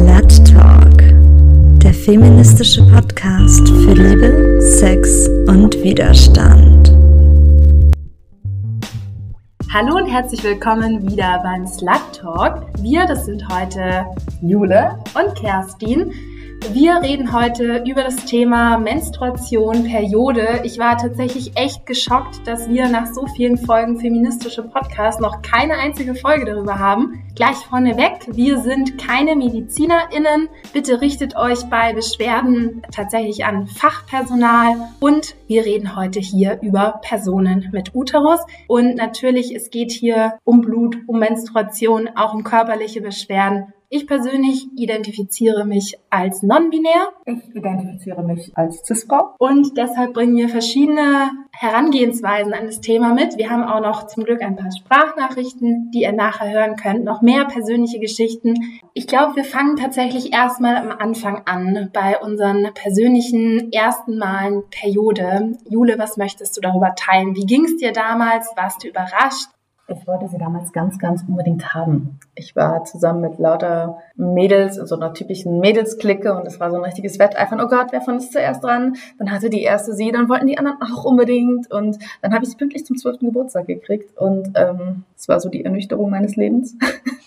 Slut Talk, der feministische Podcast für Liebe, Sex und Widerstand. Hallo und herzlich willkommen wieder beim Slut Talk. Wir, das sind heute Jule und Kerstin. Wir reden heute über das Thema Menstruation, Periode. Ich war tatsächlich echt geschockt, dass wir nach so vielen Folgen feministische Podcasts noch keine einzige Folge darüber haben. Gleich vorneweg, wir sind keine MedizinerInnen. Bitte richtet euch bei Beschwerden tatsächlich an Fachpersonal. Und wir reden heute hier über Personen mit Uterus. Und natürlich, es geht hier um Blut, um Menstruation, auch um körperliche Beschwerden ich persönlich identifiziere mich als non-binär. Ich identifiziere mich als Cis-Frau. Und deshalb bringen wir verschiedene Herangehensweisen an das Thema mit. Wir haben auch noch zum Glück ein paar Sprachnachrichten, die ihr nachher hören könnt, noch mehr persönliche Geschichten. Ich glaube, wir fangen tatsächlich erstmal am Anfang an, bei unseren persönlichen ersten Malen Periode. Jule, was möchtest du darüber teilen? Wie ging es dir damals? Warst du überrascht? Ich wollte sie damals ganz, ganz unbedingt haben. Ich war zusammen mit lauter Mädels in so einer typischen Mädelsklicke und es war so ein richtiges Wetteifern. Oh Gott, wer von uns zuerst dran? Dann hatte die erste sie, dann wollten die anderen auch unbedingt und dann habe ich sie pünktlich zum zwölften Geburtstag gekriegt und ähm, es war so die Ernüchterung meines Lebens.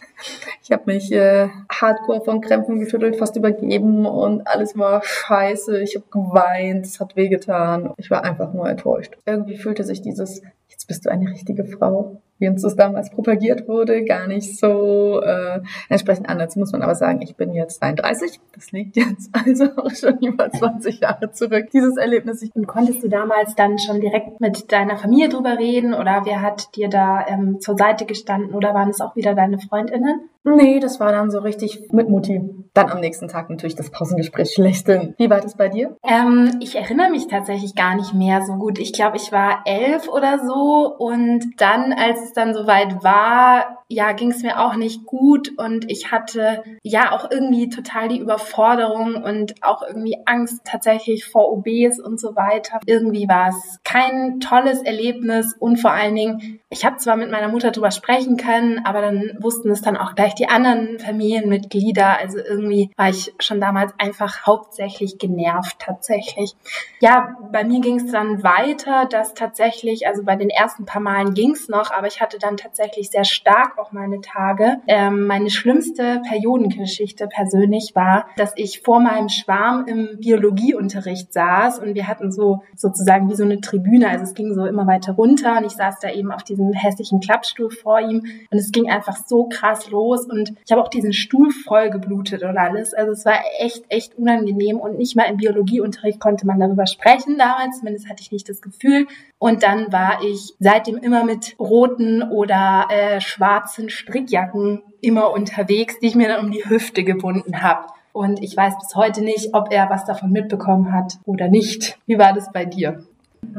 ich habe mich äh, hardcore von Krämpfen geschüttelt, fast übergeben und alles war scheiße. Ich habe geweint, es hat wehgetan. Ich war einfach nur enttäuscht. Irgendwie fühlte sich dieses jetzt bist du eine richtige Frau, wie uns das damals propagiert wurde, gar nicht so äh, entsprechend an. Muss man aber sagen, ich bin jetzt 32. Das liegt jetzt also auch schon über 20 Jahre zurück, dieses Erlebnis. Und konntest du damals dann schon direkt mit deiner Familie drüber reden oder wer hat dir da ähm, zur Seite gestanden oder waren es auch wieder deine Freundinnen? Nee, das war dann so richtig mit Mutti. Dann am nächsten Tag natürlich das Pausengespräch schlechthin. Wie war das bei dir? Ähm, ich erinnere mich tatsächlich gar nicht mehr so gut. Ich glaube, ich war elf oder so und dann, als es dann soweit war, ja, ging es mir auch nicht gut und ich hatte ja auch irgendwie total die Überforderung und auch irgendwie Angst tatsächlich vor OBs und so weiter. Irgendwie war es kein tolles Erlebnis und vor allen Dingen, ich habe zwar mit meiner Mutter drüber sprechen können, aber dann wussten es dann auch gleich die anderen Familienmitglieder. Also irgendwie war ich schon damals einfach hauptsächlich genervt tatsächlich. Ja, bei mir ging es dann weiter, dass tatsächlich, also bei den ersten paar Malen ging es noch, aber ich hatte dann tatsächlich sehr stark auch meine Tage. Ähm, meine schlimmste Periodengeschichte persönlich war, dass ich vor meinem Schwarm im Biologieunterricht saß und wir hatten so sozusagen wie so eine Tribüne, also es ging so immer weiter runter und ich saß da eben auf diesem hässlichen Klappstuhl vor ihm und es ging einfach so krass los und ich habe auch diesen Stuhl voll geblutet und alles. Also es war echt, echt unangenehm und nicht mal im Biologieunterricht konnte man darüber sprechen damals, zumindest hatte ich nicht das Gefühl. Und dann war ich seitdem immer mit roten oder äh, schwarzen Strickjacken immer unterwegs, die ich mir dann um die Hüfte gebunden habe. Und ich weiß bis heute nicht, ob er was davon mitbekommen hat oder nicht. Wie war das bei dir?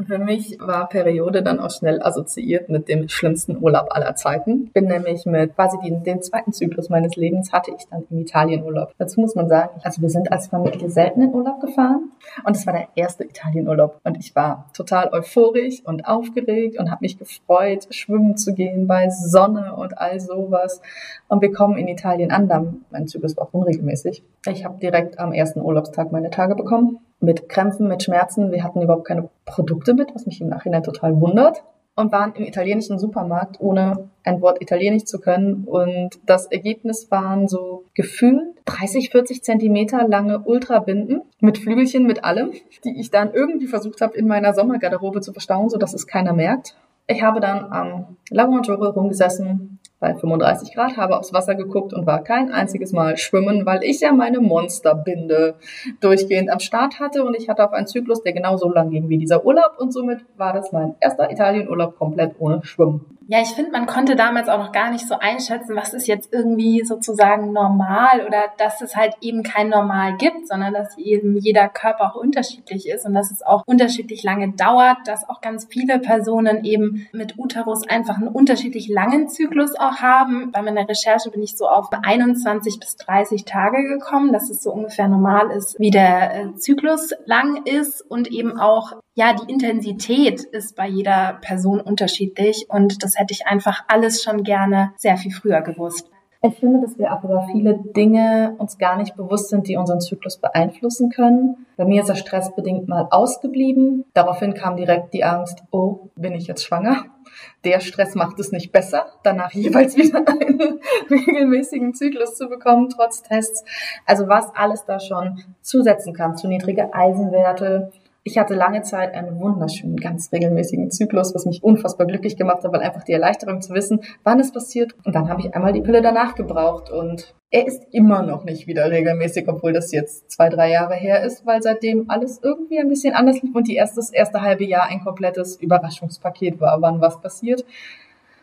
Für mich war Periode dann auch schnell assoziiert mit dem schlimmsten Urlaub aller Zeiten. Bin nämlich mit quasi den, den zweiten Zyklus meines Lebens hatte ich dann im Italienurlaub. Dazu muss man sagen, also wir sind als Familie selten in Urlaub gefahren und es war der erste Italienurlaub und ich war total euphorisch und aufgeregt und habe mich gefreut, schwimmen zu gehen bei Sonne und all sowas. Und wir kommen in Italien an, dann mein Zyklus war auch unregelmäßig. Ich habe direkt am ersten Urlaubstag meine Tage bekommen mit Krämpfen, mit Schmerzen. Wir hatten überhaupt keine Produkte mit, was mich im Nachhinein total wundert. Und waren im italienischen Supermarkt, ohne ein Wort Italienisch zu können. Und das Ergebnis waren so gefühlt 30, 40 Zentimeter lange Ultrabinden mit Flügelchen, mit allem, die ich dann irgendwie versucht habe, in meiner Sommergarderobe zu verstauen, sodass es keiner merkt. Ich habe dann am Lago Maggiore rumgesessen, bei 35 Grad, habe aufs Wasser geguckt und war kein einziges Mal schwimmen, weil ich ja meine Monsterbinde durchgehend am Start hatte und ich hatte auch einen Zyklus, der genauso lang ging wie dieser Urlaub und somit war das mein erster Italienurlaub komplett ohne Schwimmen. Ja, ich finde, man konnte damals auch noch gar nicht so einschätzen, was ist jetzt irgendwie sozusagen normal oder dass es halt eben kein Normal gibt, sondern dass eben jeder Körper auch unterschiedlich ist und dass es auch unterschiedlich lange dauert, dass auch ganz viele Personen eben mit Uterus einfach einen unterschiedlich langen Zyklus auch haben. Bei meiner Recherche bin ich so auf 21 bis 30 Tage gekommen, dass es so ungefähr normal ist, wie der äh, Zyklus lang ist und eben auch ja, die Intensität ist bei jeder Person unterschiedlich und das hätte ich einfach alles schon gerne sehr viel früher gewusst. Ich finde, dass wir auch über viele Dinge uns gar nicht bewusst sind, die unseren Zyklus beeinflussen können. Bei mir ist er stressbedingt mal ausgeblieben. Daraufhin kam direkt die Angst, oh, bin ich jetzt schwanger? Der Stress macht es nicht besser, danach jeweils wieder einen regelmäßigen Zyklus zu bekommen, trotz Tests. Also was alles da schon zusetzen kann, zu niedrige Eisenwerte, ich hatte lange Zeit einen wunderschönen, ganz regelmäßigen Zyklus, was mich unfassbar glücklich gemacht hat, weil einfach die Erleichterung zu wissen, wann es passiert. Und dann habe ich einmal die Pille danach gebraucht und er ist immer noch nicht wieder regelmäßig, obwohl das jetzt zwei, drei Jahre her ist, weil seitdem alles irgendwie ein bisschen anders lief und die erste, erste halbe Jahr ein komplettes Überraschungspaket war, wann was passiert.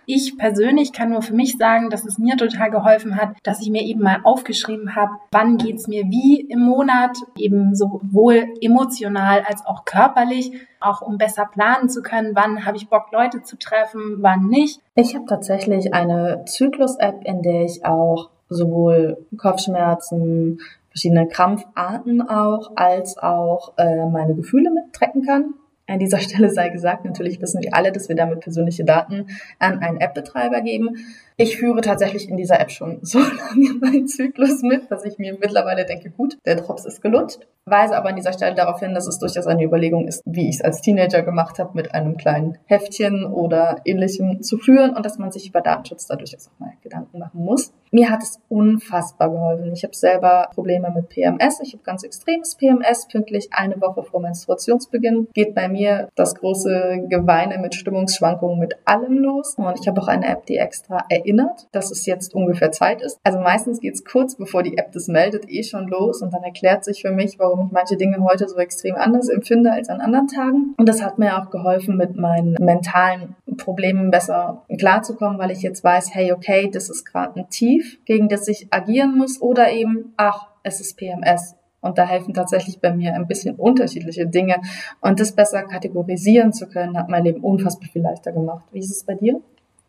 Ich persönlich kann nur für mich sagen, dass es mir total geholfen hat, dass ich mir eben mal aufgeschrieben habe, wann geht's mir wie im Monat, eben sowohl emotional als auch körperlich, auch um besser planen zu können, wann habe ich Bock, Leute zu treffen, wann nicht. Ich habe tatsächlich eine Zyklus-App, in der ich auch sowohl Kopfschmerzen, verschiedene Krampfarten auch, als auch äh, meine Gefühle mittracken kann. An dieser Stelle sei gesagt, natürlich wissen wir alle, dass wir damit persönliche Daten an einen App-Betreiber geben. Ich führe tatsächlich in dieser App schon so lange meinen Zyklus mit, dass ich mir mittlerweile denke, gut, der Drops ist gelutscht. Weise aber an dieser Stelle darauf hin, dass es durchaus eine Überlegung ist, wie ich es als Teenager gemacht habe, mit einem kleinen Heftchen oder ähnlichem zu führen und dass man sich über Datenschutz dadurch auch mal Gedanken machen muss. Mir hat es unfassbar geholfen. Ich habe selber Probleme mit PMS. Ich habe ganz extremes PMS, pünktlich eine Woche vor Menstruationsbeginn. Geht bei mir das große Geweine mit Stimmungsschwankungen mit allem los. Und ich habe auch eine App, die extra erinnert, dass es jetzt ungefähr Zeit ist. Also meistens geht es kurz bevor die App das meldet eh schon los und dann erklärt sich für mich, warum ich manche Dinge heute so extrem anders empfinde als an anderen Tagen. Und das hat mir auch geholfen, mit meinen mentalen Problemen besser klarzukommen, weil ich jetzt weiß, hey, okay, das ist gerade ein Tief gegen das ich agieren muss, oder eben, ach, es ist PMS. Und da helfen tatsächlich bei mir ein bisschen unterschiedliche Dinge. Und das besser kategorisieren zu können, hat mein Leben unfassbar viel leichter gemacht. Wie ist es bei dir?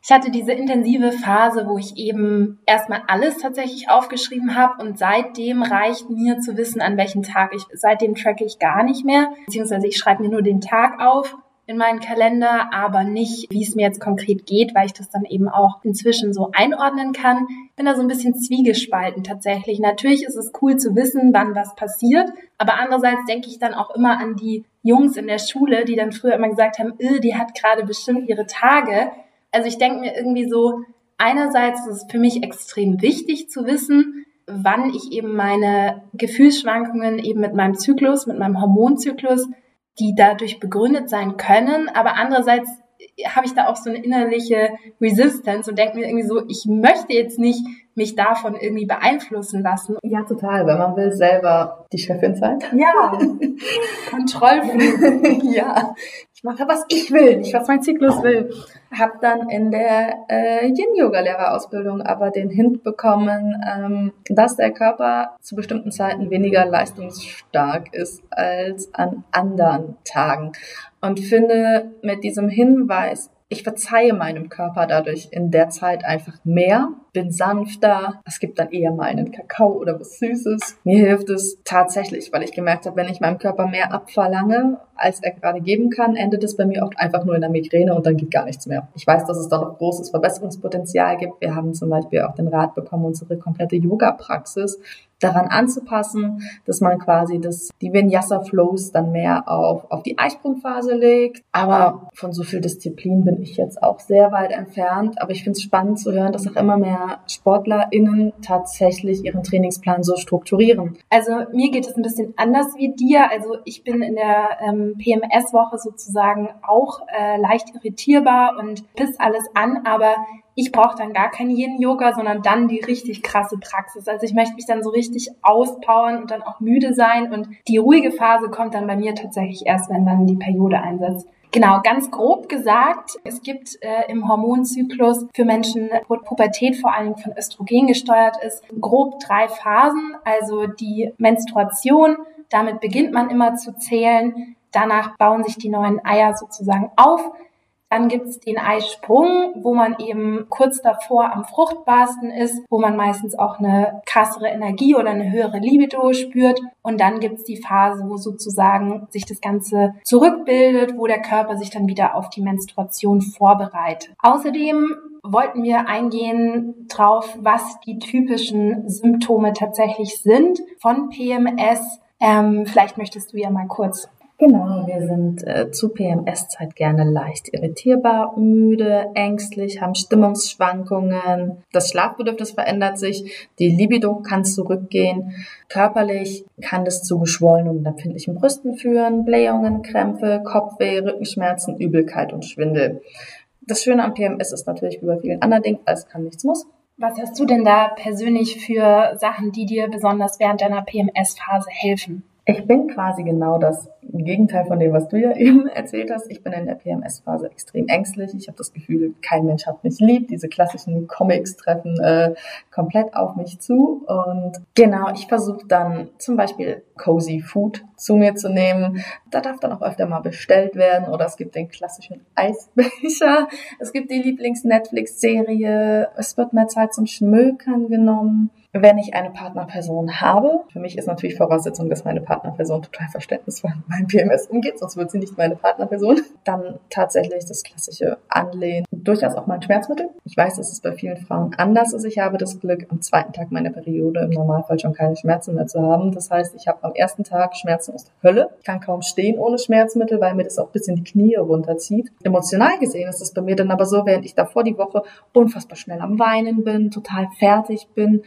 Ich hatte diese intensive Phase, wo ich eben erstmal alles tatsächlich aufgeschrieben habe und seitdem reicht mir zu wissen, an welchem Tag ich, seitdem tracke ich gar nicht mehr, beziehungsweise ich schreibe mir nur den Tag auf in meinen Kalender, aber nicht, wie es mir jetzt konkret geht, weil ich das dann eben auch inzwischen so einordnen kann. Ich bin da so ein bisschen zwiegespalten tatsächlich. Natürlich ist es cool zu wissen, wann was passiert, aber andererseits denke ich dann auch immer an die Jungs in der Schule, die dann früher immer gesagt haben, äh, die hat gerade bestimmt ihre Tage. Also ich denke mir irgendwie so, einerseits ist es für mich extrem wichtig zu wissen, wann ich eben meine Gefühlsschwankungen eben mit meinem Zyklus, mit meinem Hormonzyklus die dadurch begründet sein können, aber andererseits habe ich da auch so eine innerliche Resistance und denke mir irgendwie so, ich möchte jetzt nicht mich davon irgendwie beeinflussen lassen. Ja, total, weil man will selber die Chefin sein. Ja, Kontrollfreak. ja, mache, was ich will, nicht was mein Zyklus will. Hab dann in der äh, Yin-Yoga-Lehrerausbildung aber den Hint bekommen, ähm, dass der Körper zu bestimmten Zeiten weniger leistungsstark ist als an anderen Tagen. Und finde mit diesem Hinweis ich verzeihe meinem Körper dadurch in der Zeit einfach mehr, bin sanfter. Es gibt dann eher mal einen Kakao oder was Süßes. Mir hilft es tatsächlich, weil ich gemerkt habe, wenn ich meinem Körper mehr abverlange, als er gerade geben kann, endet es bei mir oft einfach nur in der Migräne und dann geht gar nichts mehr. Ich weiß, dass es da noch großes Verbesserungspotenzial gibt. Wir haben zum Beispiel auch den Rat bekommen, unsere komplette Yoga-Praxis daran anzupassen, dass man quasi das, die Vinyasa-Flows dann mehr auf, auf die Eisprungphase legt. Aber von so viel Disziplin bin ich jetzt auch sehr weit entfernt. Aber ich finde es spannend zu hören, dass auch immer mehr SportlerInnen tatsächlich ihren Trainingsplan so strukturieren. Also mir geht es ein bisschen anders wie dir. Also ich bin in der ähm, PMS-Woche sozusagen auch äh, leicht irritierbar und pisst alles an, aber ich brauche dann gar kein Yin-Yoga, sondern dann die richtig krasse Praxis. Also ich möchte mich dann so richtig auspowern und dann auch müde sein. Und die ruhige Phase kommt dann bei mir tatsächlich erst, wenn dann die Periode einsetzt. Genau, ganz grob gesagt, es gibt äh, im Hormonzyklus für Menschen, wo Pubertät vor allen Dingen von Östrogen gesteuert ist, grob drei Phasen. Also die Menstruation, damit beginnt man immer zu zählen. Danach bauen sich die neuen Eier sozusagen auf Dann gibt's den Eisprung, wo man eben kurz davor am Fruchtbarsten ist, wo man meistens auch eine krassere Energie oder eine höhere Libido spürt. Und dann gibt's die Phase, wo sozusagen sich das Ganze zurückbildet, wo der Körper sich dann wieder auf die Menstruation vorbereitet. Außerdem wollten wir eingehen drauf, was die typischen Symptome tatsächlich sind von PMS. Ähm, vielleicht möchtest du ja mal kurz Genau, wir sind äh, zu PMS-Zeit gerne leicht irritierbar, müde, ängstlich, haben Stimmungsschwankungen, das Schlafbedürfnis verändert sich, die Libido kann zurückgehen, körperlich kann das zu geschwollenen und empfindlichen Brüsten führen, Blähungen, Krämpfe, Kopfweh, Rückenschmerzen, Übelkeit und Schwindel. Das Schöne am PMS ist natürlich wie bei vielen anderen Dingen, alles kann, nichts muss. Was hast du denn da persönlich für Sachen, die dir besonders während deiner PMS-Phase helfen? Ich bin quasi genau das Gegenteil von dem, was du ja eben erzählt hast. Ich bin in der PMS-Phase extrem ängstlich. Ich habe das Gefühl, kein Mensch hat mich lieb. Diese klassischen Comics treffen äh, komplett auf mich zu. Und genau, ich versuche dann zum Beispiel Cozy Food zu mir zu nehmen. Da darf dann auch öfter mal bestellt werden. Oder es gibt den klassischen Eisbecher. Es gibt die Lieblings-Netflix-Serie. Es wird mehr Zeit zum Schmökern genommen wenn ich eine Partnerperson habe. Für mich ist natürlich Voraussetzung, dass meine Partnerperson total verständnisvoll mit meinem PMS umgeht, sonst wird sie nicht meine Partnerperson. Dann tatsächlich das klassische Anlehnen, durchaus auch mal ein Schmerzmittel. Ich weiß, dass es bei vielen Frauen anders ist. Ich habe das Glück, am zweiten Tag meiner Periode im Normalfall schon keine Schmerzen mehr zu haben. Das heißt, ich habe am ersten Tag Schmerzen aus der Hölle, kann kaum stehen ohne Schmerzmittel, weil mir das auch bis in die Knie runterzieht. Emotional gesehen ist es bei mir dann aber so, während ich davor die Woche unfassbar schnell am Weinen bin, total fertig bin,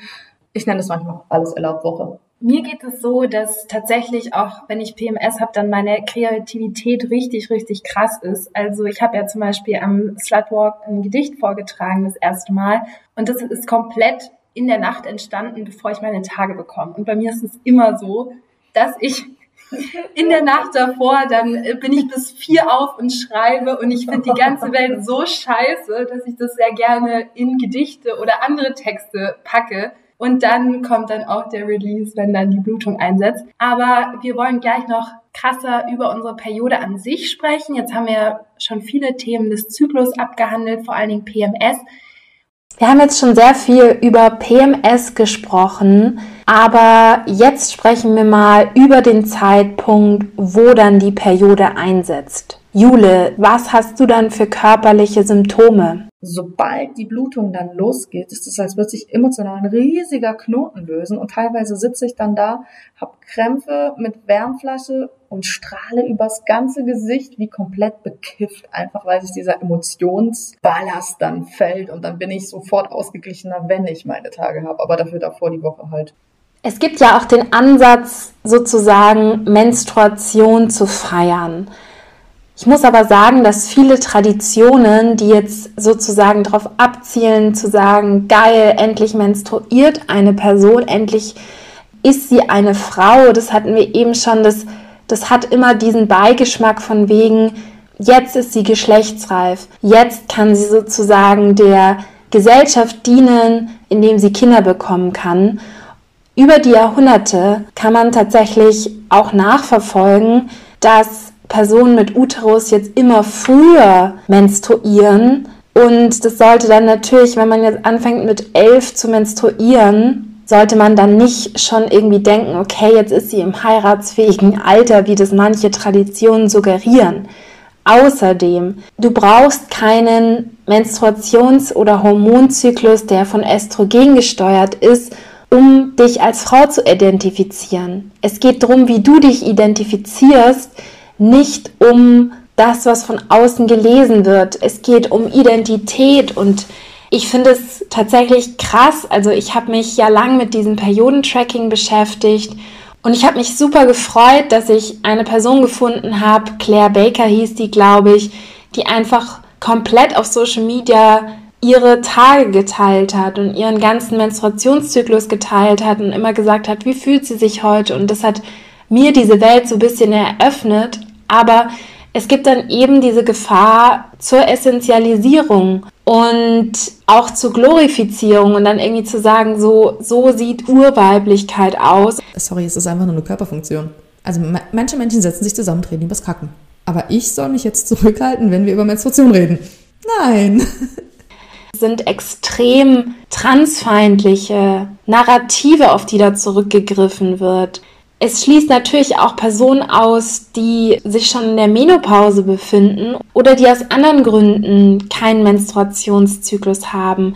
ich nenne es manchmal alles erlaubt Woche. Mir geht es so, dass tatsächlich auch, wenn ich PMS habe, dann meine Kreativität richtig, richtig krass ist. Also ich habe ja zum Beispiel am Slutwalk ein Gedicht vorgetragen das erste Mal und das ist komplett in der Nacht entstanden, bevor ich meine Tage bekomme. Und bei mir ist es immer so, dass ich in der Nacht davor, dann bin ich bis vier auf und schreibe und ich finde die ganze Welt so scheiße, dass ich das sehr gerne in Gedichte oder andere Texte packe. Und dann kommt dann auch der Release, wenn dann die Blutung einsetzt. Aber wir wollen gleich noch krasser über unsere Periode an sich sprechen. Jetzt haben wir schon viele Themen des Zyklus abgehandelt, vor allen Dingen PMS. Wir haben jetzt schon sehr viel über PMS gesprochen, aber jetzt sprechen wir mal über den Zeitpunkt, wo dann die Periode einsetzt. Jule, was hast du dann für körperliche Symptome? Sobald die Blutung dann losgeht, ist es, als würde sich emotional ein riesiger Knoten lösen und teilweise sitze ich dann da, habe Krämpfe mit Wärmflasche und strahle übers ganze Gesicht wie komplett bekifft, einfach weil sich dieser Emotionsballast dann fällt und dann bin ich sofort ausgeglichener, wenn ich meine Tage habe, aber dafür davor die Woche halt. Es gibt ja auch den Ansatz, sozusagen Menstruation zu feiern. Ich muss aber sagen, dass viele Traditionen, die jetzt sozusagen darauf abzielen, zu sagen, geil, endlich menstruiert eine Person, endlich ist sie eine Frau, das hatten wir eben schon, das, das hat immer diesen Beigeschmack von wegen, jetzt ist sie geschlechtsreif, jetzt kann sie sozusagen der Gesellschaft dienen, indem sie Kinder bekommen kann. Über die Jahrhunderte kann man tatsächlich auch nachverfolgen, dass Personen mit Uterus jetzt immer früher menstruieren. Und das sollte dann natürlich, wenn man jetzt anfängt mit elf zu menstruieren, sollte man dann nicht schon irgendwie denken, okay, jetzt ist sie im heiratsfähigen Alter, wie das manche Traditionen suggerieren. Außerdem, du brauchst keinen Menstruations- oder Hormonzyklus, der von Östrogen gesteuert ist, um dich als Frau zu identifizieren. Es geht darum, wie du dich identifizierst, nicht um das, was von außen gelesen wird. Es geht um Identität und ich finde es tatsächlich krass. Also ich habe mich ja lang mit diesem Periodentracking beschäftigt und ich habe mich super gefreut, dass ich eine Person gefunden habe, Claire Baker hieß die, glaube ich, die einfach komplett auf Social Media ihre Tage geteilt hat und ihren ganzen Menstruationszyklus geteilt hat und immer gesagt hat, wie fühlt sie sich heute und das hat mir diese Welt so ein bisschen eröffnet, aber es gibt dann eben diese Gefahr zur Essentialisierung und auch zur Glorifizierung und dann irgendwie zu sagen, so, so sieht Urweiblichkeit aus. Sorry, es ist einfach nur eine Körperfunktion. Also manche Menschen setzen sich zusammen, drehen übers Kacken. Aber ich soll mich jetzt zurückhalten, wenn wir über Menstruation reden. Nein. sind extrem transfeindliche Narrative, auf die da zurückgegriffen wird. Es schließt natürlich auch Personen aus, die sich schon in der Menopause befinden oder die aus anderen Gründen keinen Menstruationszyklus haben.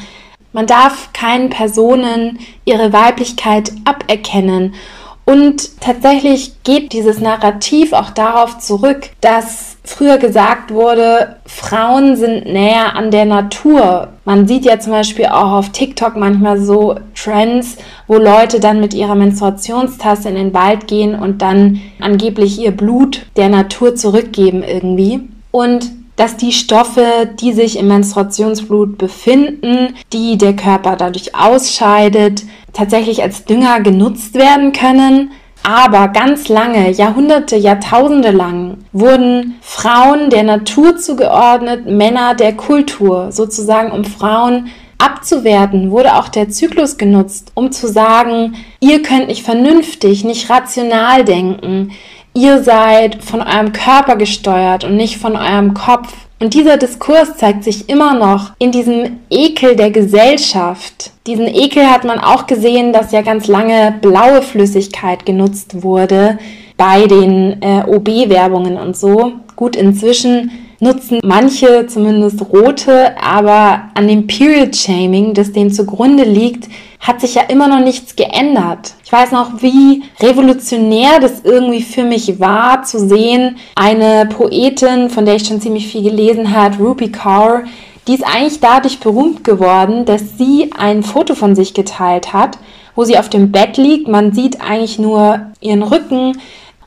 Man darf keinen Personen ihre Weiblichkeit aberkennen. Und tatsächlich geht dieses Narrativ auch darauf zurück, dass früher gesagt wurde, Frauen sind näher an der Natur. Man sieht ja zum Beispiel auch auf TikTok manchmal so Trends, wo Leute dann mit ihrer Menstruationstasse in den Wald gehen und dann angeblich ihr Blut der Natur zurückgeben irgendwie. Und dass die Stoffe, die sich im Menstruationsblut befinden, die der Körper dadurch ausscheidet, tatsächlich als Dünger genutzt werden können. Aber ganz lange, Jahrhunderte, Jahrtausende lang wurden Frauen der Natur zugeordnet, Männer der Kultur, sozusagen um Frauen abzuwerten, wurde auch der Zyklus genutzt, um zu sagen, ihr könnt nicht vernünftig, nicht rational denken, ihr seid von eurem Körper gesteuert und nicht von eurem Kopf. Und dieser Diskurs zeigt sich immer noch in diesem Ekel der Gesellschaft. Diesen Ekel hat man auch gesehen, dass ja ganz lange blaue Flüssigkeit genutzt wurde bei den äh, OB-Werbungen und so. Gut, inzwischen nutzen manche zumindest rote, aber an dem Period Shaming, das denen zugrunde liegt, hat sich ja immer noch nichts geändert. Ich weiß noch, wie revolutionär das irgendwie für mich war, zu sehen, eine Poetin, von der ich schon ziemlich viel gelesen habe, Rupi Kaur, die ist eigentlich dadurch berühmt geworden, dass sie ein Foto von sich geteilt hat, wo sie auf dem Bett liegt. Man sieht eigentlich nur ihren Rücken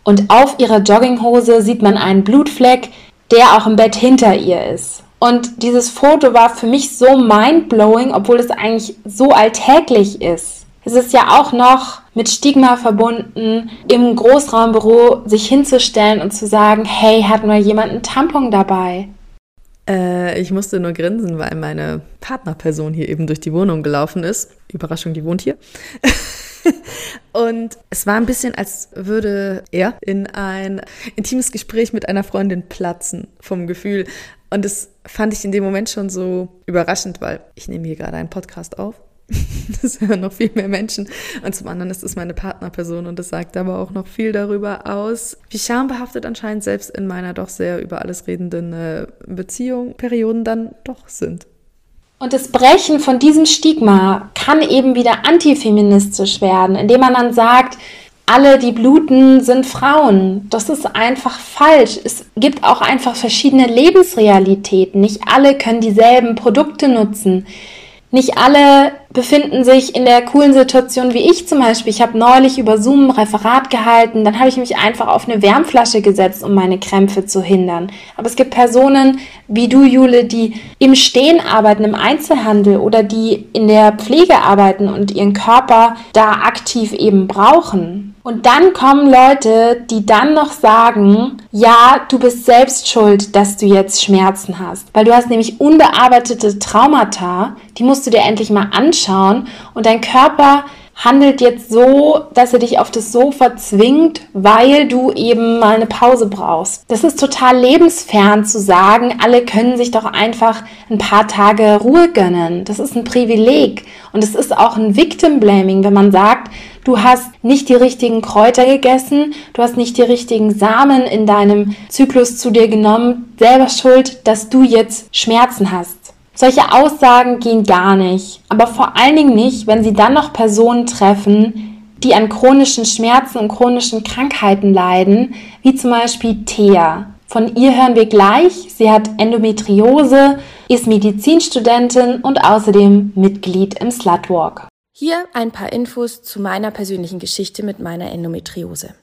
und auf ihrer Jogginghose sieht man einen Blutfleck, der auch im Bett hinter ihr ist. Und dieses Foto war für mich so mindblowing, obwohl es eigentlich so alltäglich ist. Es ist ja auch noch mit Stigma verbunden, im Großraumbüro sich hinzustellen und zu sagen, hey, hat nur jemand einen Tampon dabei? Äh, ich musste nur grinsen, weil meine Partnerperson hier eben durch die Wohnung gelaufen ist. Überraschung, die wohnt hier. und es war ein bisschen, als würde er in ein intimes Gespräch mit einer Freundin platzen vom Gefühl. Und das fand ich in dem Moment schon so überraschend, weil ich nehme hier gerade einen Podcast auf. Das hören noch viel mehr Menschen. Und zum anderen ist es meine Partnerperson und das sagt aber auch noch viel darüber aus, wie schambehaftet anscheinend selbst in meiner doch sehr über alles redenden äh, Beziehung Perioden dann doch sind. Und das Brechen von diesem Stigma kann eben wieder antifeministisch werden, indem man dann sagt, alle, die bluten, sind Frauen. Das ist einfach falsch. Es gibt auch einfach verschiedene Lebensrealitäten. Nicht alle können dieselben Produkte nutzen. Nicht alle befinden sich in der coolen Situation wie ich zum Beispiel. Ich habe neulich über Zoom ein Referat gehalten, dann habe ich mich einfach auf eine Wärmflasche gesetzt, um meine Krämpfe zu hindern. Aber es gibt Personen wie du, Jule, die im Stehen arbeiten, im Einzelhandel oder die in der Pflege arbeiten und ihren Körper da aktiv eben brauchen. Und dann kommen Leute, die dann noch sagen, ja, du bist selbst schuld, dass du jetzt Schmerzen hast. Weil du hast nämlich unbearbeitete Traumata, die musst du dir endlich mal anschauen und dein Körper handelt jetzt so, dass er dich auf das Sofa zwingt, weil du eben mal eine Pause brauchst. Das ist total lebensfern zu sagen, alle können sich doch einfach ein paar Tage Ruhe gönnen. Das ist ein Privileg und es ist auch ein Victim Blaming, wenn man sagt, du hast nicht die richtigen Kräuter gegessen, du hast nicht die richtigen Samen in deinem Zyklus zu dir genommen, selber schuld, dass du jetzt Schmerzen hast. Solche Aussagen gehen gar nicht, aber vor allen Dingen nicht, wenn sie dann noch Personen treffen, die an chronischen Schmerzen und chronischen Krankheiten leiden, wie zum Beispiel Thea. Von ihr hören wir gleich. Sie hat Endometriose, ist Medizinstudentin und außerdem Mitglied im Slutwalk. Hier ein paar Infos zu meiner persönlichen Geschichte mit meiner Endometriose.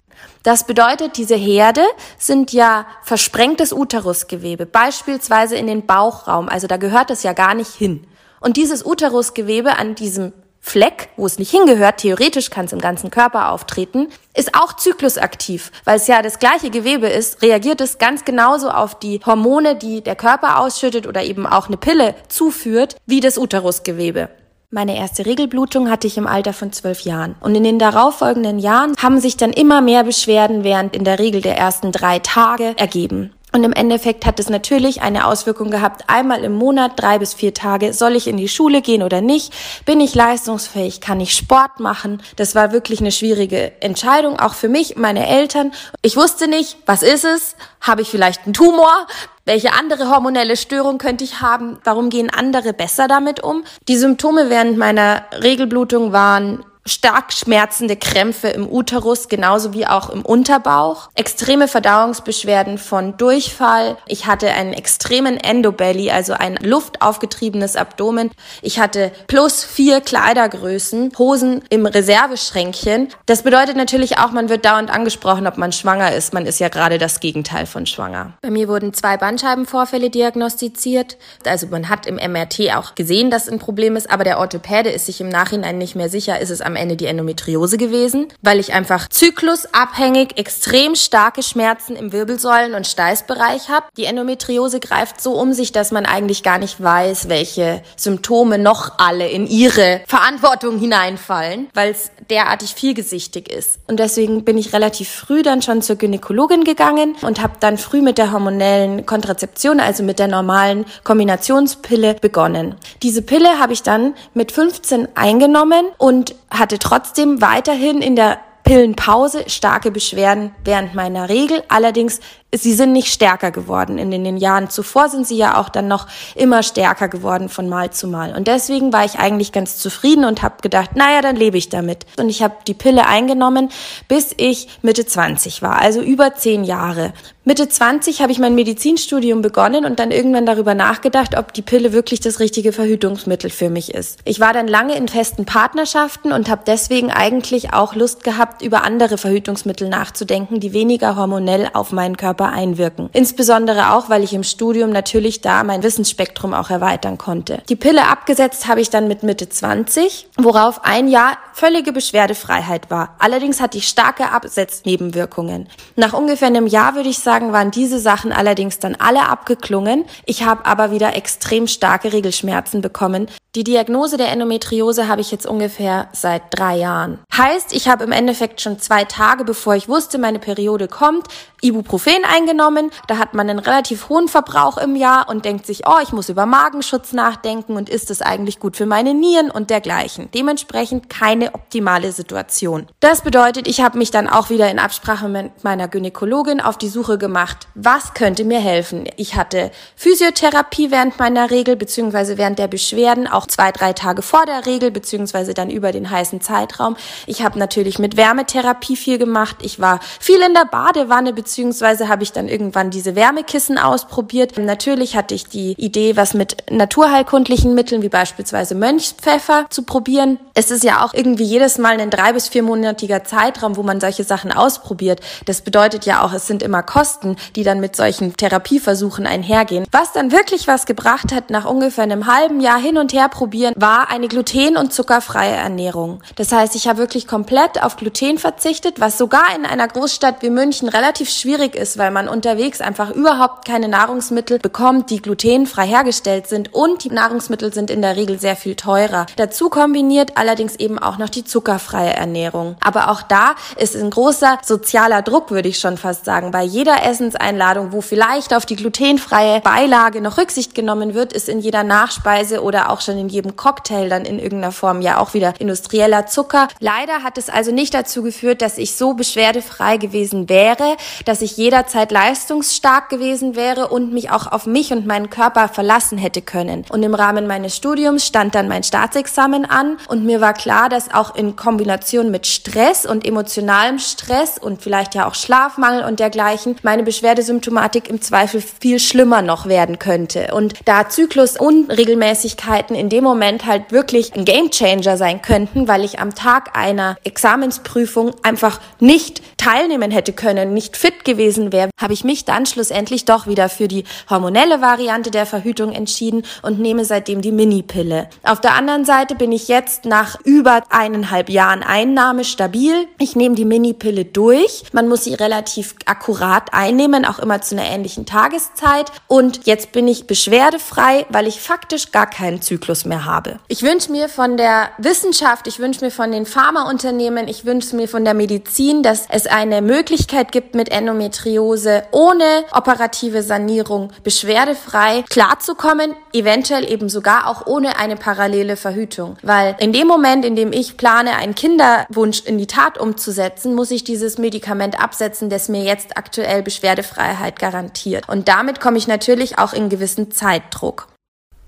Das bedeutet, diese Herde sind ja versprengtes Uterusgewebe, beispielsweise in den Bauchraum, also da gehört es ja gar nicht hin. Und dieses Uterusgewebe an diesem Fleck, wo es nicht hingehört, theoretisch kann es im ganzen Körper auftreten, ist auch zyklusaktiv, weil es ja das gleiche Gewebe ist, reagiert es ganz genauso auf die Hormone, die der Körper ausschüttet oder eben auch eine Pille zuführt, wie das Uterusgewebe. Meine erste Regelblutung hatte ich im Alter von zwölf Jahren. Und in den darauffolgenden Jahren haben sich dann immer mehr Beschwerden während in der Regel der ersten drei Tage ergeben. Und im Endeffekt hat es natürlich eine Auswirkung gehabt, einmal im Monat, drei bis vier Tage, soll ich in die Schule gehen oder nicht? Bin ich leistungsfähig? Kann ich Sport machen? Das war wirklich eine schwierige Entscheidung, auch für mich, meine Eltern. Ich wusste nicht, was ist es? Habe ich vielleicht einen Tumor? Welche andere hormonelle Störung könnte ich haben? Warum gehen andere besser damit um? Die Symptome während meiner Regelblutung waren stark schmerzende Krämpfe im Uterus, genauso wie auch im Unterbauch, extreme Verdauungsbeschwerden von Durchfall. Ich hatte einen extremen Endobelly, also ein luftaufgetriebenes Abdomen. Ich hatte plus vier Kleidergrößen, Hosen im Reserveschränkchen. Das bedeutet natürlich auch, man wird dauernd angesprochen, ob man schwanger ist. Man ist ja gerade das Gegenteil von schwanger. Bei mir wurden zwei Bandscheibenvorfälle diagnostiziert. Also man hat im MRT auch gesehen, dass ein Problem ist, aber der Orthopäde ist sich im Nachhinein nicht mehr sicher, ist es am Ende die Endometriose gewesen, weil ich einfach zyklusabhängig extrem starke Schmerzen im Wirbelsäulen- und Steißbereich habe. Die Endometriose greift so um sich, dass man eigentlich gar nicht weiß, welche Symptome noch alle in ihre Verantwortung hineinfallen, weil es derartig vielgesichtig ist. Und deswegen bin ich relativ früh dann schon zur Gynäkologin gegangen und habe dann früh mit der hormonellen Kontrazeption, also mit der normalen Kombinationspille begonnen. Diese Pille habe ich dann mit 15 eingenommen und hatte trotzdem weiterhin in der Pillenpause starke Beschwerden während meiner Regel. Allerdings sie sind nicht stärker geworden. In den Jahren zuvor sind sie ja auch dann noch immer stärker geworden von Mal zu Mal. Und deswegen war ich eigentlich ganz zufrieden und habe gedacht, naja, dann lebe ich damit. Und ich habe die Pille eingenommen, bis ich Mitte 20 war, also über zehn Jahre. Mitte 20 habe ich mein Medizinstudium begonnen und dann irgendwann darüber nachgedacht, ob die Pille wirklich das richtige Verhütungsmittel für mich ist. Ich war dann lange in festen Partnerschaften und habe deswegen eigentlich auch Lust gehabt, über andere Verhütungsmittel nachzudenken, die weniger hormonell auf meinen Körper Körper einwirken. Insbesondere auch, weil ich im Studium natürlich da mein Wissensspektrum auch erweitern konnte. Die Pille abgesetzt habe ich dann mit Mitte 20, worauf ein Jahr völlige Beschwerdefreiheit war. Allerdings hatte ich starke Absetznebenwirkungen. Nach ungefähr einem Jahr würde ich sagen, waren diese Sachen allerdings dann alle abgeklungen. Ich habe aber wieder extrem starke Regelschmerzen bekommen, die Diagnose der Endometriose habe ich jetzt ungefähr seit drei Jahren. Heißt, ich habe im Endeffekt schon zwei Tage, bevor ich wusste, meine Periode kommt, Ibuprofen eingenommen. Da hat man einen relativ hohen Verbrauch im Jahr und denkt sich, oh, ich muss über Magenschutz nachdenken und ist es eigentlich gut für meine Nieren und dergleichen. Dementsprechend keine optimale Situation. Das bedeutet, ich habe mich dann auch wieder in Absprache mit meiner Gynäkologin auf die Suche gemacht, was könnte mir helfen. Ich hatte Physiotherapie während meiner Regel bzw. während der Beschwerden, auch zwei, drei Tage vor der Regel, beziehungsweise dann über den heißen Zeitraum. Ich habe natürlich mit Wärmetherapie viel gemacht. Ich war viel in der Badewanne, beziehungsweise habe ich dann irgendwann diese Wärmekissen ausprobiert. Natürlich hatte ich die Idee, was mit naturheilkundlichen Mitteln, wie beispielsweise Mönchspfeffer, zu probieren. Es ist ja auch irgendwie jedes Mal ein drei- bis viermonatiger Zeitraum, wo man solche Sachen ausprobiert. Das bedeutet ja auch, es sind immer Kosten, die dann mit solchen Therapieversuchen einhergehen. Was dann wirklich was gebracht hat, nach ungefähr einem halben Jahr hin und her probieren, war eine gluten- und zuckerfreie Ernährung. Das heißt, ich habe wirklich komplett auf Gluten verzichtet, was sogar in einer Großstadt wie München relativ schwierig ist, weil man unterwegs einfach überhaupt keine Nahrungsmittel bekommt, die glutenfrei hergestellt sind und die Nahrungsmittel sind in der Regel sehr viel teurer. Dazu kombiniert allerdings eben auch noch die zuckerfreie Ernährung. Aber auch da ist ein großer sozialer Druck, würde ich schon fast sagen. Bei jeder Essenseinladung, wo vielleicht auf die glutenfreie Beilage noch Rücksicht genommen wird, ist in jeder Nachspeise oder auch schon in jedem Cocktail dann in irgendeiner Form ja auch wieder industrieller Zucker. Leider hat es also nicht dazu geführt, dass ich so beschwerdefrei gewesen wäre, dass ich jederzeit leistungsstark gewesen wäre und mich auch auf mich und meinen Körper verlassen hätte können. Und im Rahmen meines Studiums stand dann mein Staatsexamen an und mir war klar, dass auch in Kombination mit Stress und emotionalem Stress und vielleicht ja auch Schlafmangel und dergleichen meine Beschwerdesymptomatik im Zweifel viel schlimmer noch werden könnte. Und da Zyklusunregelmäßigkeiten in dem Moment halt wirklich ein Gamechanger sein könnten, weil ich am Tag einer Examensprüfung einfach nicht teilnehmen hätte können, nicht fit gewesen wäre, habe ich mich dann schlussendlich doch wieder für die hormonelle Variante der Verhütung entschieden und nehme seitdem die Minipille. Auf der anderen Seite bin ich jetzt nach über eineinhalb Jahren Einnahme stabil. Ich nehme die Minipille durch. Man muss sie relativ akkurat einnehmen, auch immer zu einer ähnlichen Tageszeit. Und jetzt bin ich beschwerdefrei, weil ich faktisch gar keinen Zyklus Zyklus mehr habe. Ich wünsche mir von der Wissenschaft, ich wünsche mir von den Pharmaunternehmen, ich wünsche mir von der Medizin, dass es eine Möglichkeit gibt, mit Endometriose ohne operative Sanierung beschwerdefrei klarzukommen, eventuell eben sogar auch ohne eine parallele Verhütung. Weil in dem Moment, in dem ich plane, einen Kinderwunsch in die Tat umzusetzen, muss ich dieses Medikament absetzen, das mir jetzt aktuell Beschwerdefreiheit garantiert. Und damit komme ich natürlich auch in gewissen Zeitdruck.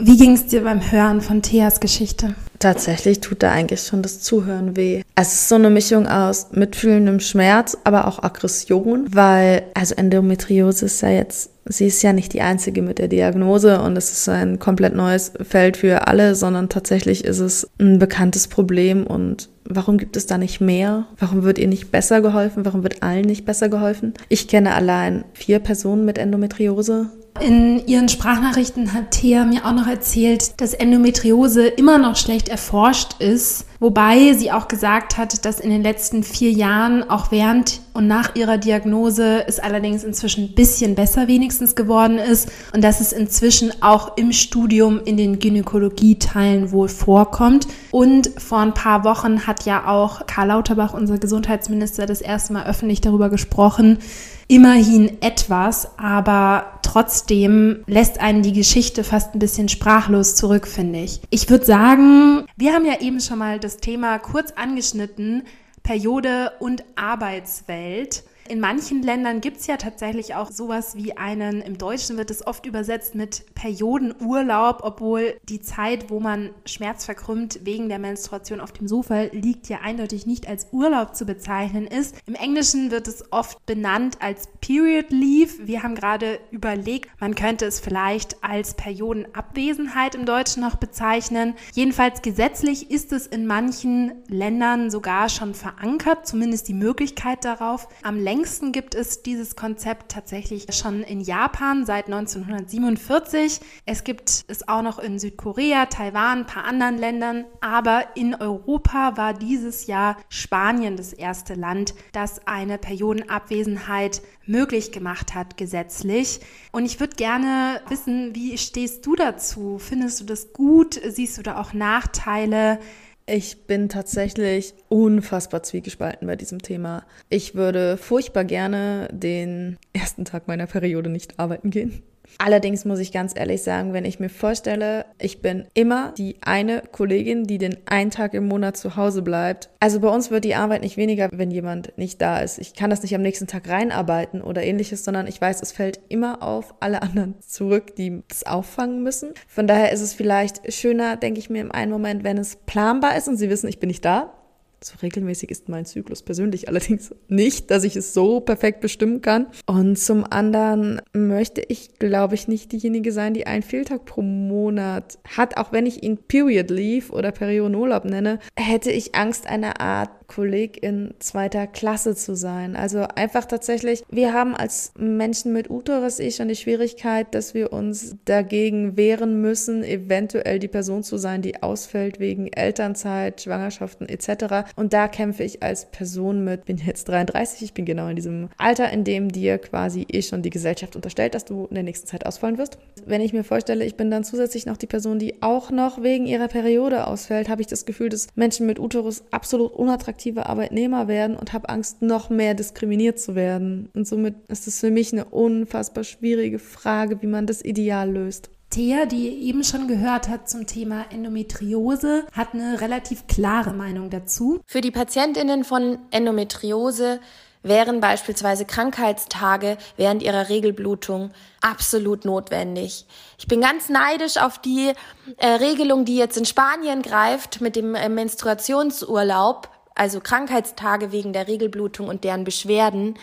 Wie ging es dir beim Hören von Theas Geschichte? Tatsächlich tut da eigentlich schon das Zuhören weh. Es ist so eine Mischung aus mitfühlendem Schmerz, aber auch Aggression, weil, also Endometriose ist ja jetzt, sie ist ja nicht die einzige mit der Diagnose und es ist ein komplett neues Feld für alle, sondern tatsächlich ist es ein bekanntes Problem und Warum gibt es da nicht mehr? Warum wird ihr nicht besser geholfen? Warum wird allen nicht besser geholfen? Ich kenne allein vier Personen mit Endometriose. In ihren Sprachnachrichten hat Thea mir auch noch erzählt, dass Endometriose immer noch schlecht erforscht ist, wobei sie auch gesagt hat, dass in den letzten vier Jahren, auch während und nach ihrer Diagnose, es allerdings inzwischen ein bisschen besser wenigstens geworden ist und dass es inzwischen auch im Studium in den Gynäkologieteilen wohl vorkommt. Und vor ein paar Wochen hat ja auch Karl Lauterbach, unser Gesundheitsminister, das erste Mal öffentlich darüber gesprochen, immerhin etwas, aber trotzdem lässt einen die Geschichte fast ein bisschen sprachlos zurück, finde ich. Ich würde sagen, wir haben ja eben schon mal das Thema kurz angeschnitten, Periode und Arbeitswelt. In manchen Ländern gibt es ja tatsächlich auch sowas wie einen, im Deutschen wird es oft übersetzt mit Periodenurlaub, obwohl die Zeit, wo man schmerzverkrümmt wegen der Menstruation auf dem Sofa liegt, ja eindeutig nicht als Urlaub zu bezeichnen ist. Im Englischen wird es oft benannt als Period Leave. Wir haben gerade überlegt, man könnte es vielleicht als Periodenabwesenheit im Deutschen noch bezeichnen. Jedenfalls gesetzlich ist es in manchen Ländern sogar schon verankert, zumindest die Möglichkeit darauf. Am längsten gibt es dieses Konzept tatsächlich schon in Japan seit 1947. Es gibt es auch noch in Südkorea, Taiwan, ein paar anderen Ländern. Aber in Europa war dieses Jahr Spanien das erste Land, das eine Periodenabwesenheit möglich gemacht hat gesetzlich. Und ich würde gerne wissen, wie stehst du dazu? Findest du das gut? Siehst du da auch Nachteile? Ich bin tatsächlich unfassbar zwiegespalten bei diesem Thema. Ich würde furchtbar gerne den ersten Tag meiner Periode nicht arbeiten gehen. Allerdings muss ich ganz ehrlich sagen, wenn ich mir vorstelle, ich bin immer die eine Kollegin, die den einen Tag im Monat zu Hause bleibt. Also bei uns wird die Arbeit nicht weniger, wenn jemand nicht da ist. Ich kann das nicht am nächsten Tag reinarbeiten oder ähnliches, sondern ich weiß, es fällt immer auf alle anderen zurück, die es auffangen müssen. Von daher ist es vielleicht schöner, denke ich mir im einen Moment, wenn es planbar ist und sie wissen, ich bin nicht da so regelmäßig ist mein Zyklus persönlich allerdings nicht, dass ich es so perfekt bestimmen kann. Und zum anderen möchte ich, glaube ich, nicht diejenige sein, die einen Fehltag pro Monat hat. Auch wenn ich ihn Period Leave oder Periodenurlaub nenne, hätte ich Angst, eine Art Kollegin zweiter Klasse zu sein. Also einfach tatsächlich, wir haben als Menschen mit Uterus eh schon die Schwierigkeit, dass wir uns dagegen wehren müssen, eventuell die Person zu sein, die ausfällt wegen Elternzeit, Schwangerschaften etc. Und da kämpfe ich als Person mit, bin jetzt 33, ich bin genau in diesem Alter, in dem dir quasi eh schon die Gesellschaft unterstellt, dass du in der nächsten Zeit ausfallen wirst. Wenn ich mir vorstelle, ich bin dann zusätzlich noch die Person, die auch noch wegen ihrer Periode ausfällt, habe ich das Gefühl, dass Menschen mit Uterus absolut unattraktiv attraktive Arbeitnehmer werden und habe Angst, noch mehr diskriminiert zu werden. Und somit ist es für mich eine unfassbar schwierige Frage, wie man das ideal löst. Thea, die eben schon gehört hat zum Thema Endometriose, hat eine relativ klare Meinung dazu. Für die Patientinnen von Endometriose wären beispielsweise Krankheitstage während ihrer Regelblutung absolut notwendig. Ich bin ganz neidisch auf die äh, Regelung, die jetzt in Spanien greift mit dem äh, Menstruationsurlaub also Krankheitstage wegen der Regelblutung und deren Beschwerden,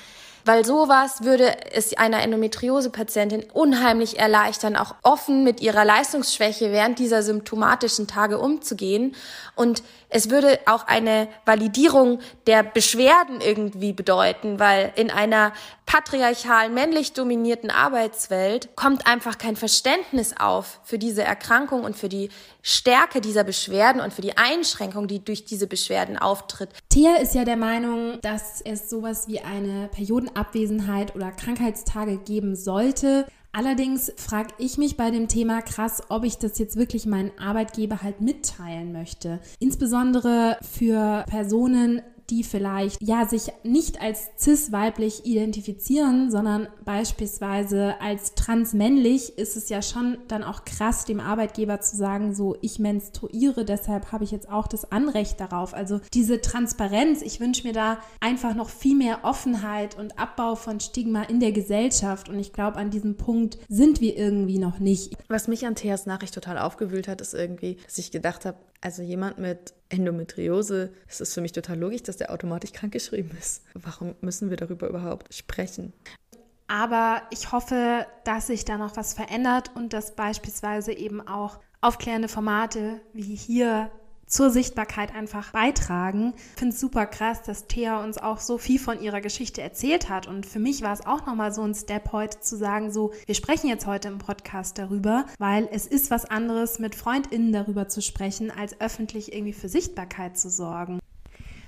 weil sowas würde es einer Endometriose-Patientin unheimlich erleichtern, auch offen mit ihrer Leistungsschwäche während dieser symptomatischen Tage umzugehen. Und es würde auch eine Validierung der Beschwerden irgendwie bedeuten, weil in einer patriarchal männlich dominierten Arbeitswelt kommt einfach kein Verständnis auf für diese Erkrankung und für die Stärke dieser Beschwerden und für die Einschränkung, die durch diese Beschwerden auftritt. Tia ist ja der Meinung, dass es sowas wie eine Periodenabwesenheit oder Krankheitstage geben sollte, Allerdings frage ich mich bei dem Thema krass, ob ich das jetzt wirklich meinen Arbeitgeber halt mitteilen möchte. Insbesondere für Personen, die vielleicht ja sich nicht als cis-weiblich identifizieren, sondern beispielsweise als transmännlich, ist es ja schon dann auch krass, dem Arbeitgeber zu sagen, so ich menstruiere, deshalb habe ich jetzt auch das Anrecht darauf. Also diese Transparenz, ich wünsche mir da einfach noch viel mehr Offenheit und Abbau von Stigma in der Gesellschaft. Und ich glaube, an diesem Punkt sind wir irgendwie noch nicht. Was mich an Theas Nachricht total aufgewühlt hat, ist irgendwie, dass ich gedacht habe, also jemand mit Endometriose, es ist für mich total logisch, dass der automatisch krankgeschrieben ist. Warum müssen wir darüber überhaupt sprechen? Aber ich hoffe, dass sich da noch was verändert und dass beispielsweise eben auch aufklärende Formate wie hier zur Sichtbarkeit einfach beitragen. Ich finde es super krass, dass Thea uns auch so viel von ihrer Geschichte erzählt hat. Und für mich war es auch nochmal so ein Step heute zu sagen, so, wir sprechen jetzt heute im Podcast darüber, weil es ist was anderes, mit FreundInnen darüber zu sprechen, als öffentlich irgendwie für Sichtbarkeit zu sorgen.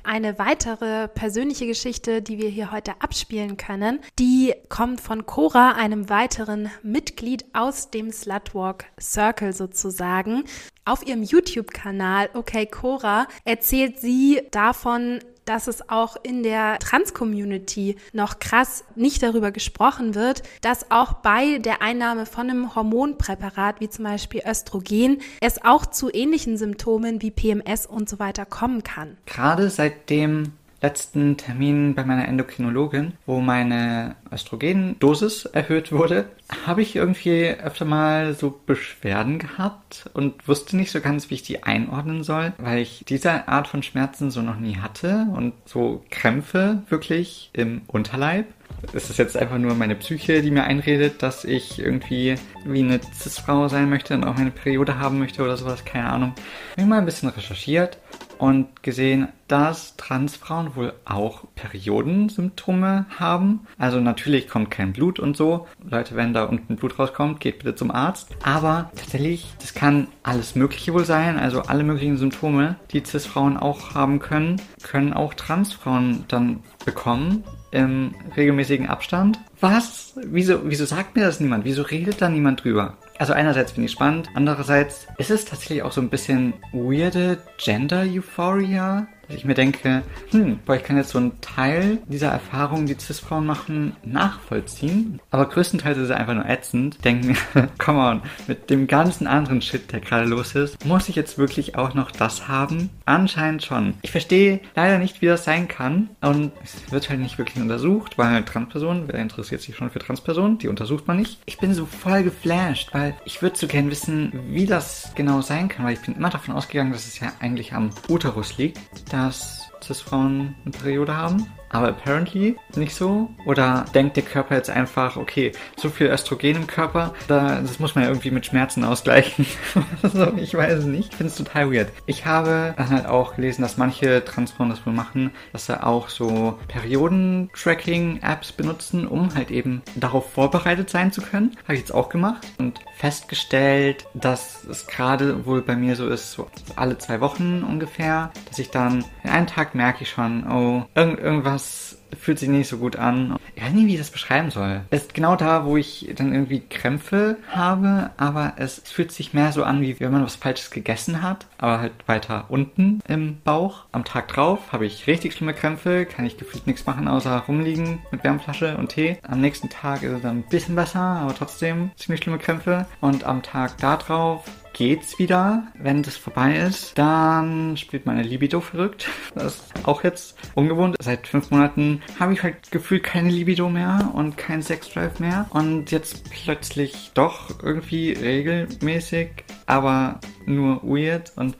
Eine weitere persönliche Geschichte, die wir hier heute abspielen können, die kommt von Cora, einem weiteren Mitglied aus dem Slutwalk Circle sozusagen. Auf ihrem YouTube-Kanal Okay Cora erzählt sie davon, dass es auch in der Trans-Community noch krass nicht darüber gesprochen wird, dass auch bei der Einnahme von einem Hormonpräparat wie zum Beispiel Östrogen es auch zu ähnlichen Symptomen wie PMS und so weiter kommen kann. Gerade seitdem letzten Termin bei meiner Endokrinologin, wo meine Östrogendosis erhöht wurde, habe ich irgendwie öfter mal so Beschwerden gehabt und wusste nicht so ganz, wie ich die einordnen soll, weil ich diese Art von Schmerzen so noch nie hatte und so Krämpfe wirklich im Unterleib. Es ist jetzt einfach nur meine Psyche, die mir einredet, dass ich irgendwie wie eine Cis-Frau sein möchte und auch meine Periode haben möchte oder sowas, keine Ahnung. Ich habe mal ein bisschen recherchiert und gesehen, dass Transfrauen wohl auch Periodensymptome haben. Also natürlich kommt kein Blut und so. Leute, wenn da unten Blut rauskommt, geht bitte zum Arzt. Aber tatsächlich, das kann alles Mögliche wohl sein. Also alle möglichen Symptome, die Cis-Frauen auch haben können, können auch Transfrauen dann bekommen im regelmäßigen Abstand. Was? Wieso, wieso sagt mir das niemand? Wieso redet da niemand drüber? Also einerseits finde ich spannend, andererseits ist es tatsächlich auch so ein bisschen weirde Gender-Euphoria, dass ich mir denke, hm, boah, ich kann jetzt so einen Teil dieser Erfahrungen, die Cis-Frauen machen, nachvollziehen. Aber größtenteils ist es einfach nur ätzend. Denken come on, mit dem ganzen anderen Shit, der gerade los ist, muss ich jetzt wirklich auch noch das haben? Anscheinend schon. Ich verstehe leider nicht, wie das sein kann. Und es wird halt nicht wirklich untersucht, weil Transpersonen, wer interessiert sich schon für Transpersonen? Die untersucht man nicht. Ich bin so voll geflasht, weil ich würde so gern wissen, wie das genau sein kann, weil ich bin immer davon ausgegangen, dass es ja eigentlich am Uterus liegt. Da dass Cis-Frauen eine Periode haben aber apparently nicht so. Oder denkt der Körper jetzt einfach, okay, so viel Östrogen im Körper, da, das muss man ja irgendwie mit Schmerzen ausgleichen. so, ich weiß es nicht. Ich finde es total weird. Ich habe dann halt auch gelesen, dass manche Transfrauen das wohl machen, dass sie auch so Perioden-Tracking-Apps benutzen, um halt eben darauf vorbereitet sein zu können. Habe ich jetzt auch gemacht und festgestellt, dass es gerade wohl bei mir so ist, so alle zwei Wochen ungefähr, dass ich dann einen Tag merke ich schon, oh, irgend, irgendwas das fühlt sich nicht so gut an. Ich weiß nicht, wie ich das beschreiben soll. Es ist genau da, wo ich dann irgendwie Krämpfe habe, aber es fühlt sich mehr so an, wie wenn man was Falsches gegessen hat, aber halt weiter unten im Bauch. Am Tag drauf habe ich richtig schlimme Krämpfe, kann ich gefühlt nichts machen, außer rumliegen mit Wärmflasche und Tee. Am nächsten Tag ist es dann ein bisschen besser, aber trotzdem ziemlich schlimme Krämpfe. Und am Tag da drauf geht's wieder. Wenn das vorbei ist, dann spielt meine Libido verrückt. Das ist auch jetzt ungewohnt. Seit fünf Monaten habe ich halt gefühlt keine Libido mehr und kein Sexdrive mehr. Und jetzt plötzlich doch irgendwie regelmäßig, aber nur weird und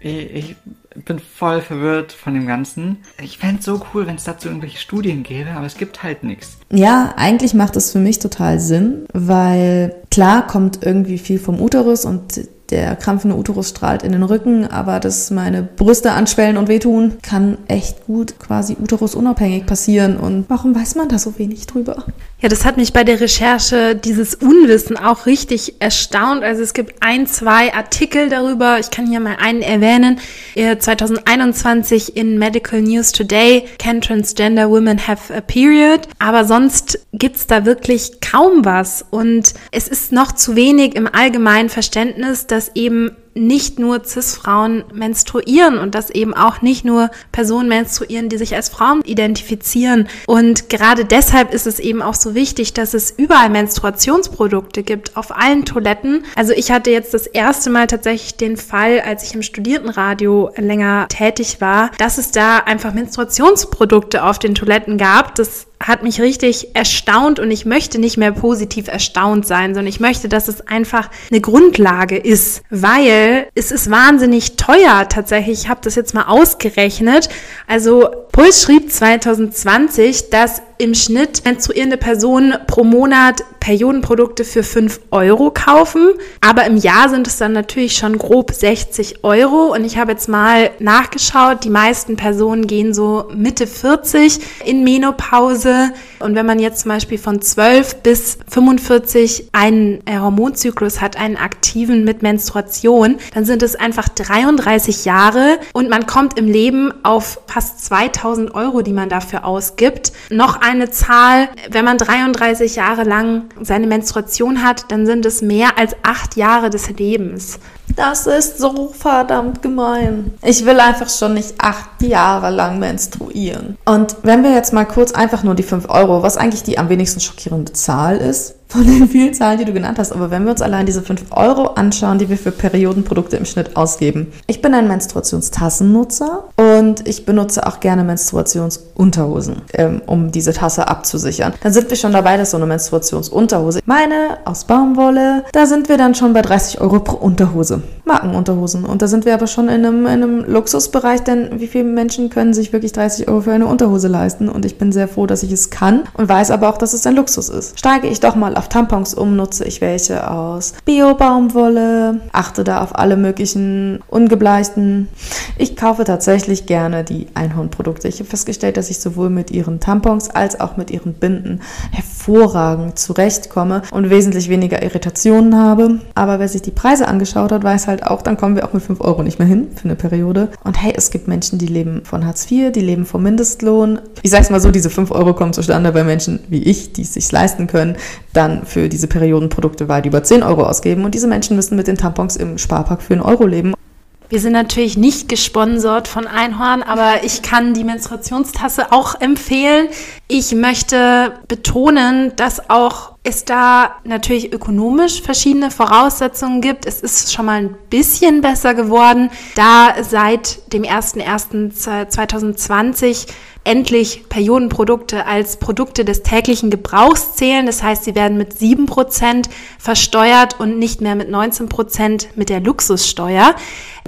ich, bin voll verwirrt von dem Ganzen. Ich fände so cool, wenn es dazu irgendwelche Studien gäbe, aber es gibt halt nichts. Ja, eigentlich macht es für mich total Sinn, weil klar kommt irgendwie viel vom Uterus und der krampfende Uterus strahlt in den Rücken, aber dass meine Brüste anschwellen und wehtun, kann echt gut quasi uterusunabhängig passieren. Und warum weiß man da so wenig drüber? Ja, das hat mich bei der Recherche dieses Unwissen auch richtig erstaunt. Also es gibt ein, zwei Artikel darüber. Ich kann hier mal einen erwähnen. 2021 in Medical News Today, Can Transgender Women Have a Period? Aber sonst gibt's da wirklich kaum was. Und es ist noch zu wenig im allgemeinen Verständnis, dass eben nicht nur CIS-Frauen menstruieren und dass eben auch nicht nur Personen menstruieren, die sich als Frauen identifizieren. Und gerade deshalb ist es eben auch so wichtig, dass es überall Menstruationsprodukte gibt, auf allen Toiletten. Also ich hatte jetzt das erste Mal tatsächlich den Fall, als ich im Studierendenradio länger tätig war, dass es da einfach Menstruationsprodukte auf den Toiletten gab. Das hat mich richtig erstaunt und ich möchte nicht mehr positiv erstaunt sein, sondern ich möchte, dass es einfach eine Grundlage ist, weil es ist wahnsinnig teuer tatsächlich. Ich habe das jetzt mal ausgerechnet. Also Puls schrieb 2020, dass im Schnitt menstruierende Personen pro Monat Periodenprodukte für 5 Euro kaufen. Aber im Jahr sind es dann natürlich schon grob 60 Euro. Und ich habe jetzt mal nachgeschaut, die meisten Personen gehen so Mitte 40 in Menopause. Und wenn man jetzt zum Beispiel von 12 bis 45 einen äh, Hormonzyklus hat, einen aktiven mit Menstruation, dann sind es einfach 33 Jahre und man kommt im Leben auf fast 2000 Euro, die man dafür ausgibt. Noch eine Zahl, wenn man 33 Jahre lang seine Menstruation hat, dann sind es mehr als acht Jahre des Lebens. Das ist so verdammt gemein. Ich will einfach schon nicht acht Jahre lang menstruieren. Und wenn wir jetzt mal kurz einfach nur die 5 Euro, was eigentlich die am wenigsten schockierende Zahl ist, von den vielen Zahlen, die du genannt hast. Aber wenn wir uns allein diese 5 Euro anschauen, die wir für Periodenprodukte im Schnitt ausgeben. Ich bin ein Menstruationstassennutzer und ich benutze auch gerne Menstruationsunterhosen, ähm, um diese Tasse abzusichern. Dann sind wir schon dabei, dass so eine Menstruationsunterhose, meine aus Baumwolle, da sind wir dann schon bei 30 Euro pro Unterhose. Markenunterhosen. Und da sind wir aber schon in einem, in einem Luxusbereich, denn wie viele Menschen können sich wirklich 30 Euro für eine Unterhose leisten? Und ich bin sehr froh, dass ich es kann und weiß aber auch, dass es ein Luxus ist. Steige ich doch mal auf Tampons um, nutze ich welche aus Bio-Baumwolle, achte da auf alle möglichen ungebleichten. Ich kaufe tatsächlich gerne die Einhornprodukte. Ich habe festgestellt, dass ich sowohl mit ihren Tampons als auch mit ihren Binden hervorragend zurechtkomme und wesentlich weniger Irritationen habe. Aber wer sich die Preise angeschaut hat, weiß halt auch, dann kommen wir auch mit 5 Euro nicht mehr hin für eine Periode. Und hey, es gibt Menschen, die leben von Hartz IV, die leben vom Mindestlohn. Ich sag's mal so, diese 5 Euro kommen zustande bei Menschen wie ich, die es sich leisten können, dann dann für diese Periodenprodukte weit über 10 Euro ausgeben und diese Menschen müssen mit den Tampons im Sparpark für einen Euro leben. Wir sind natürlich nicht gesponsert von Einhorn, aber ich kann die Menstruationstasse auch empfehlen. Ich möchte betonen, dass auch es da natürlich ökonomisch verschiedene Voraussetzungen gibt. Es ist schon mal ein bisschen besser geworden, da seit dem 01.01.2020 endlich Periodenprodukte als Produkte des täglichen Gebrauchs zählen. Das heißt, sie werden mit 7% versteuert und nicht mehr mit 19% mit der Luxussteuer.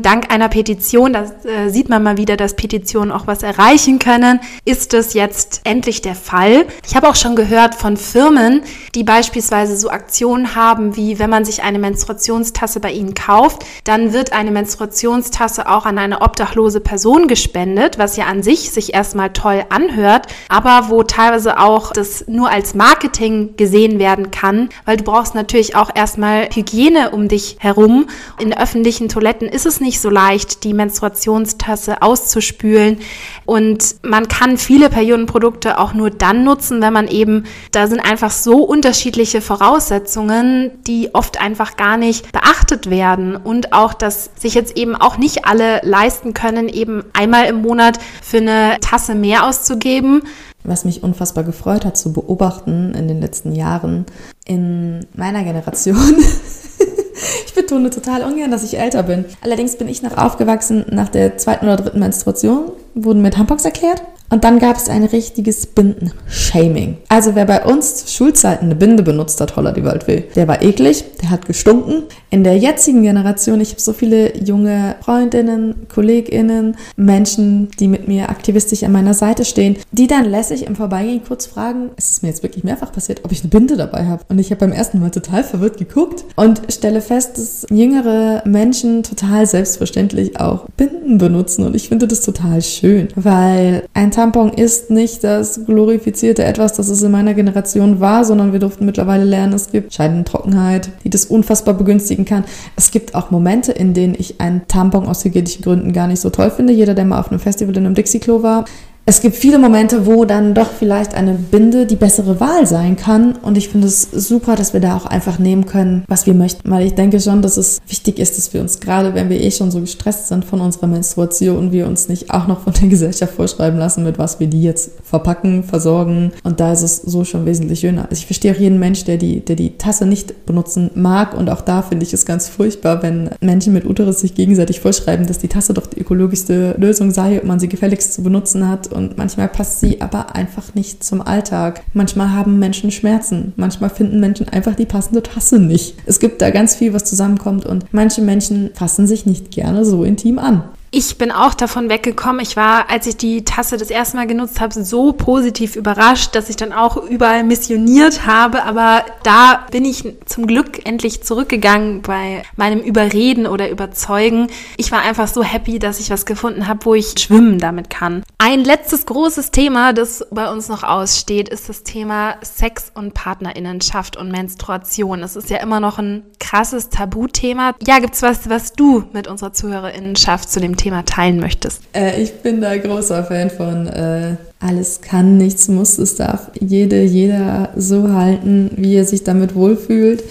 Dank einer Petition, da äh, sieht man mal wieder, dass Petitionen auch was erreichen können, ist es jetzt endlich der Fall. Ich habe auch schon gehört von Firmen, die beispielsweise so Aktionen haben, wie wenn man sich eine Menstruationstasse bei ihnen kauft, dann wird eine Menstruationstasse auch an eine obdachlose Person gespendet, was ja an sich sich erstmal toll anhört, aber wo teilweise auch das nur als Marketing gesehen werden kann, weil du brauchst natürlich auch erstmal Hygiene um dich herum. In öffentlichen Toiletten ist es nicht so leicht, die Menstruationstasse auszuspülen und man kann viele Periodenprodukte auch nur dann nutzen, wenn man eben, da sind einfach so unterschiedliche Voraussetzungen, die oft einfach gar nicht beachtet werden und auch, dass sich jetzt eben auch nicht alle leisten können, eben einmal im Monat für eine Tasse mehr mehr auszugeben. Was mich unfassbar gefreut hat zu beobachten in den letzten Jahren in meiner Generation. ich betone total ungern, dass ich älter bin. Allerdings bin ich noch aufgewachsen nach der zweiten oder dritten Menstruation, wurden mir Tampons erklärt und dann gab es ein richtiges Binden-Shaming. Also wer bei uns Schulzeiten eine Binde benutzt hat, holla die Welt will, der war eklig, der hat gestunken. In der jetzigen Generation, ich habe so viele junge Freundinnen, Kolleginnen, Menschen, die mit mir aktivistisch an meiner Seite stehen, die dann lässig im Vorbeigehen kurz fragen, es ist mir jetzt wirklich mehrfach passiert, ob ich eine Binde dabei habe. Und ich habe beim ersten Mal total verwirrt geguckt und stelle fest, dass jüngere Menschen total selbstverständlich auch Binden benutzen. Und ich finde das total schön, weil ein Teil Tampon ist nicht das glorifizierte etwas, das es in meiner Generation war, sondern wir durften mittlerweile lernen, es gibt Scheidentrockenheit, die das unfassbar begünstigen kann. Es gibt auch Momente, in denen ich einen Tampon aus hygienischen Gründen gar nicht so toll finde. Jeder, der mal auf einem Festival in einem Dixie-Klo war, es gibt viele Momente, wo dann doch vielleicht eine Binde die bessere Wahl sein kann. Und ich finde es super, dass wir da auch einfach nehmen können, was wir möchten. Weil ich denke schon, dass es wichtig ist, dass wir uns gerade, wenn wir eh schon so gestresst sind von unserer Menstruation, wir uns nicht auch noch von der Gesellschaft vorschreiben lassen, mit was wir die jetzt verpacken, versorgen. Und da ist es so schon wesentlich schöner. Also ich verstehe auch jeden Mensch, der die, der die Tasse nicht benutzen mag. Und auch da finde ich es ganz furchtbar, wenn Menschen mit Uterus sich gegenseitig vorschreiben, dass die Tasse doch die ökologischste Lösung sei und man sie gefälligst zu benutzen hat und manchmal passt sie aber einfach nicht zum Alltag. Manchmal haben Menschen Schmerzen, manchmal finden Menschen einfach die passende Tasse nicht. Es gibt da ganz viel, was zusammenkommt und manche Menschen fassen sich nicht gerne so intim an. Ich bin auch davon weggekommen. Ich war, als ich die Tasse das erste Mal genutzt habe, so positiv überrascht, dass ich dann auch überall missioniert habe. Aber da bin ich zum Glück endlich zurückgegangen bei meinem Überreden oder Überzeugen. Ich war einfach so happy, dass ich was gefunden habe, wo ich schwimmen damit kann. Ein letztes großes Thema, das bei uns noch aussteht, ist das Thema Sex und Partnerinnenschaft und Menstruation. Das ist ja immer noch ein krasses Tabuthema. Ja, gibt's was, was du mit unserer Zuhörerinnenschaft zu dem Thema Thema teilen möchtest. Äh, ich bin da großer Fan von äh, alles kann, nichts muss. Es darf jede, jeder so halten, wie er sich damit wohlfühlt.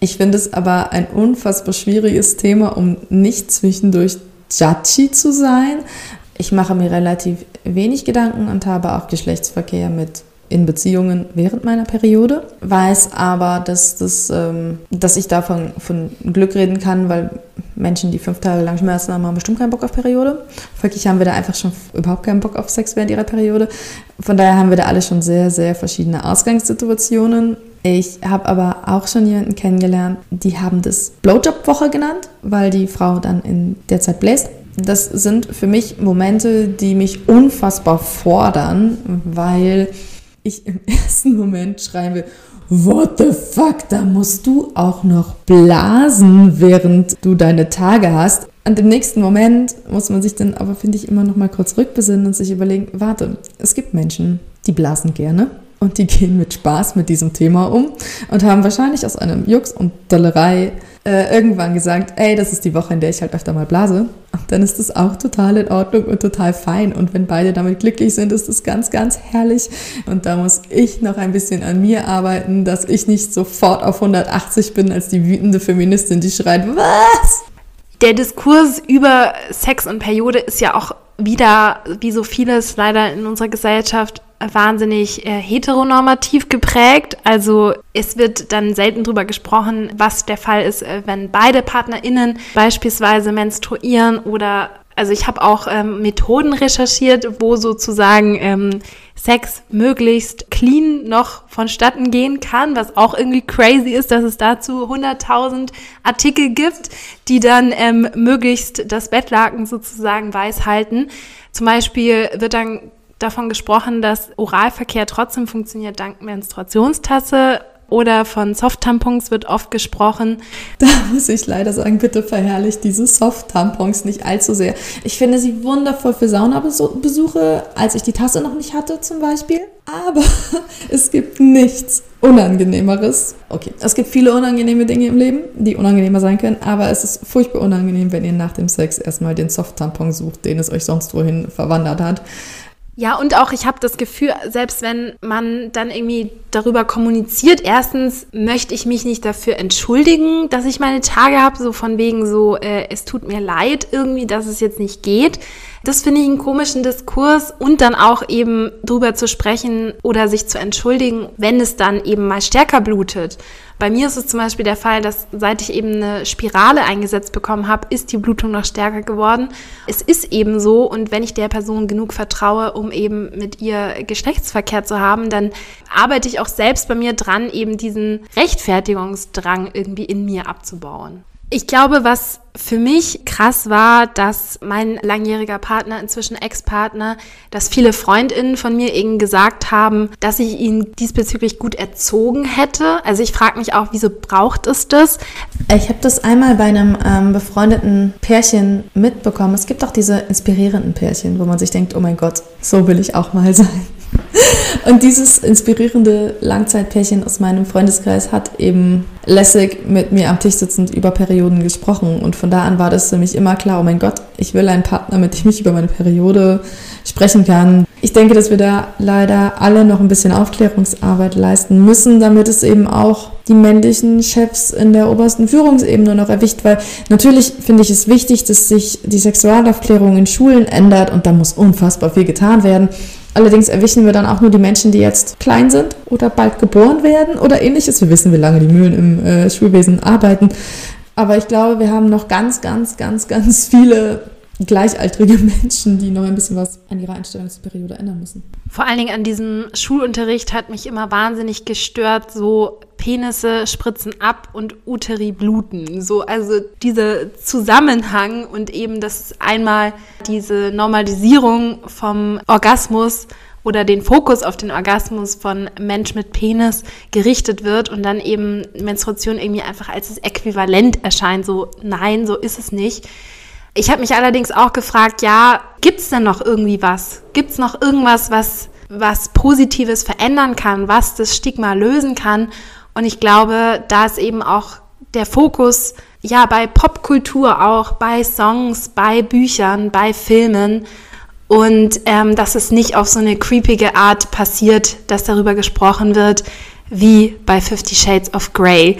Ich finde es aber ein unfassbar schwieriges Thema, um nicht zwischendurch judgy zu sein. Ich mache mir relativ wenig Gedanken und habe auch Geschlechtsverkehr mit in Beziehungen während meiner Periode, weiß aber, dass, das, ähm, dass ich davon von Glück reden kann, weil Menschen, die fünf Tage lang Schmerzen haben, haben bestimmt keinen Bock auf Periode. Folglich haben wir da einfach schon überhaupt keinen Bock auf Sex während ihrer Periode. Von daher haben wir da alle schon sehr, sehr verschiedene Ausgangssituationen. Ich habe aber auch schon jemanden kennengelernt, die haben das Blowjob-Woche genannt, weil die Frau dann in der Zeit bläst. Das sind für mich Momente, die mich unfassbar fordern, weil ich im ersten Moment schreien will, what the fuck, da musst du auch noch blasen, während du deine Tage hast. Und im nächsten Moment muss man sich dann aber, finde ich, immer noch mal kurz rückbesinnen und sich überlegen, warte, es gibt Menschen, die blasen gerne und die gehen mit Spaß mit diesem Thema um und haben wahrscheinlich aus einem Jux und Dollerei äh, irgendwann gesagt, ey, das ist die Woche, in der ich halt öfter mal blase. Und dann ist das auch total in Ordnung und total fein. Und wenn beide damit glücklich sind, ist das ganz, ganz herrlich. Und da muss ich noch ein bisschen an mir arbeiten, dass ich nicht sofort auf 180 bin als die wütende Feministin, die schreit, was? Der Diskurs über Sex und Periode ist ja auch wieder, wie so vieles leider in unserer Gesellschaft, wahnsinnig äh, heteronormativ geprägt. Also es wird dann selten drüber gesprochen, was der Fall ist, äh, wenn beide PartnerInnen beispielsweise menstruieren oder also ich habe auch ähm, Methoden recherchiert, wo sozusagen ähm, Sex möglichst clean noch vonstatten gehen kann, was auch irgendwie crazy ist, dass es dazu 100.000 Artikel gibt, die dann ähm, möglichst das Bettlaken sozusagen weiß halten. Zum Beispiel wird dann davon gesprochen, dass Oralverkehr trotzdem funktioniert dank Menstruationstasse oder von Soft-Tampons wird oft gesprochen. Da muss ich leider sagen, bitte verherrlicht diese Soft-Tampons nicht allzu sehr. Ich finde sie wundervoll für Saunabesuche, als ich die Tasse noch nicht hatte zum Beispiel. Aber es gibt nichts Unangenehmeres. Okay, es gibt viele unangenehme Dinge im Leben, die unangenehmer sein können, aber es ist furchtbar unangenehm, wenn ihr nach dem Sex erstmal den Soft-Tampon sucht, den es euch sonst wohin verwandert hat. Ja, und auch ich habe das Gefühl, selbst wenn man dann irgendwie darüber kommuniziert, erstens möchte ich mich nicht dafür entschuldigen, dass ich meine Tage habe, so von wegen so, äh, es tut mir leid irgendwie, dass es jetzt nicht geht. Das finde ich einen komischen Diskurs und dann auch eben drüber zu sprechen oder sich zu entschuldigen, wenn es dann eben mal stärker blutet. Bei mir ist es zum Beispiel der Fall, dass seit ich eben eine Spirale eingesetzt bekommen habe, ist die Blutung noch stärker geworden. Es ist eben so und wenn ich der Person genug vertraue, um eben mit ihr Geschlechtsverkehr zu haben, dann arbeite ich auch selbst bei mir dran, eben diesen Rechtfertigungsdrang irgendwie in mir abzubauen. Ich glaube, was für mich krass war, dass mein langjähriger Partner, inzwischen Ex-Partner, dass viele Freundinnen von mir eben gesagt haben, dass ich ihn diesbezüglich gut erzogen hätte. Also ich frage mich auch, wieso braucht es das? Ich habe das einmal bei einem ähm, befreundeten Pärchen mitbekommen. Es gibt auch diese inspirierenden Pärchen, wo man sich denkt, oh mein Gott, so will ich auch mal sein. Und dieses inspirierende Langzeitpärchen aus meinem Freundeskreis hat eben lässig mit mir am Tisch sitzend über Perioden gesprochen. Und von da an war das für mich immer klar, oh mein Gott, ich will einen Partner, mit dem ich über meine Periode sprechen kann. Ich denke, dass wir da leider alle noch ein bisschen Aufklärungsarbeit leisten müssen, damit es eben auch die männlichen Chefs in der obersten Führungsebene noch erwischt, weil natürlich finde ich es wichtig, dass sich die Sexualaufklärung in Schulen ändert und da muss unfassbar viel getan werden. Allerdings erwischen wir dann auch nur die Menschen, die jetzt klein sind oder bald geboren werden oder ähnliches. Wir wissen, wie lange die Mühlen im äh, Schulwesen arbeiten. Aber ich glaube, wir haben noch ganz, ganz, ganz, ganz viele gleichaltrige Menschen, die noch ein bisschen was an ihrer Einstellungsperiode ändern müssen. Vor allen Dingen an diesem Schulunterricht hat mich immer wahnsinnig gestört, so Penisse spritzen ab und Uteri bluten. So, also dieser Zusammenhang und eben, dass einmal diese Normalisierung vom Orgasmus oder den Fokus auf den Orgasmus von Mensch mit Penis gerichtet wird und dann eben Menstruation irgendwie einfach als das Äquivalent erscheint. So, nein, so ist es nicht. Ich habe mich allerdings auch gefragt, ja, gibt es denn noch irgendwie was? Gibt es noch irgendwas, was, was Positives verändern kann, was das Stigma lösen kann? Und ich glaube, da ist eben auch der Fokus, ja, bei Popkultur auch, bei Songs, bei Büchern, bei Filmen. Und ähm, dass es nicht auf so eine creepige Art passiert, dass darüber gesprochen wird, wie bei Fifty Shades of Grey.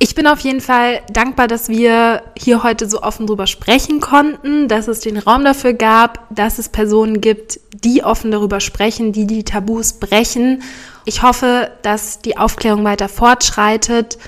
Ich bin auf jeden Fall dankbar, dass wir hier heute so offen drüber sprechen konnten, dass es den Raum dafür gab, dass es Personen gibt, die offen darüber sprechen, die die Tabus brechen. Ich hoffe, dass die Aufklärung weiter fortschreitet.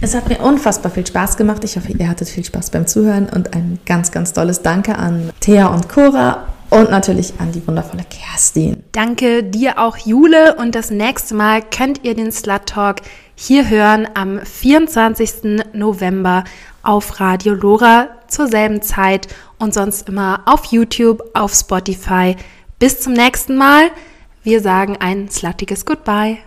Es hat mir unfassbar viel Spaß gemacht. Ich hoffe, ihr hattet viel Spaß beim Zuhören und ein ganz, ganz tolles Danke an Thea und Cora und natürlich an die wundervolle Kerstin. Danke dir auch, Jule. Und das nächste Mal könnt ihr den Slut Talk hier hören am 24. November auf Radio Lora zur selben Zeit und sonst immer auf YouTube, auf Spotify. Bis zum nächsten Mal. Wir sagen ein sluttiges Goodbye.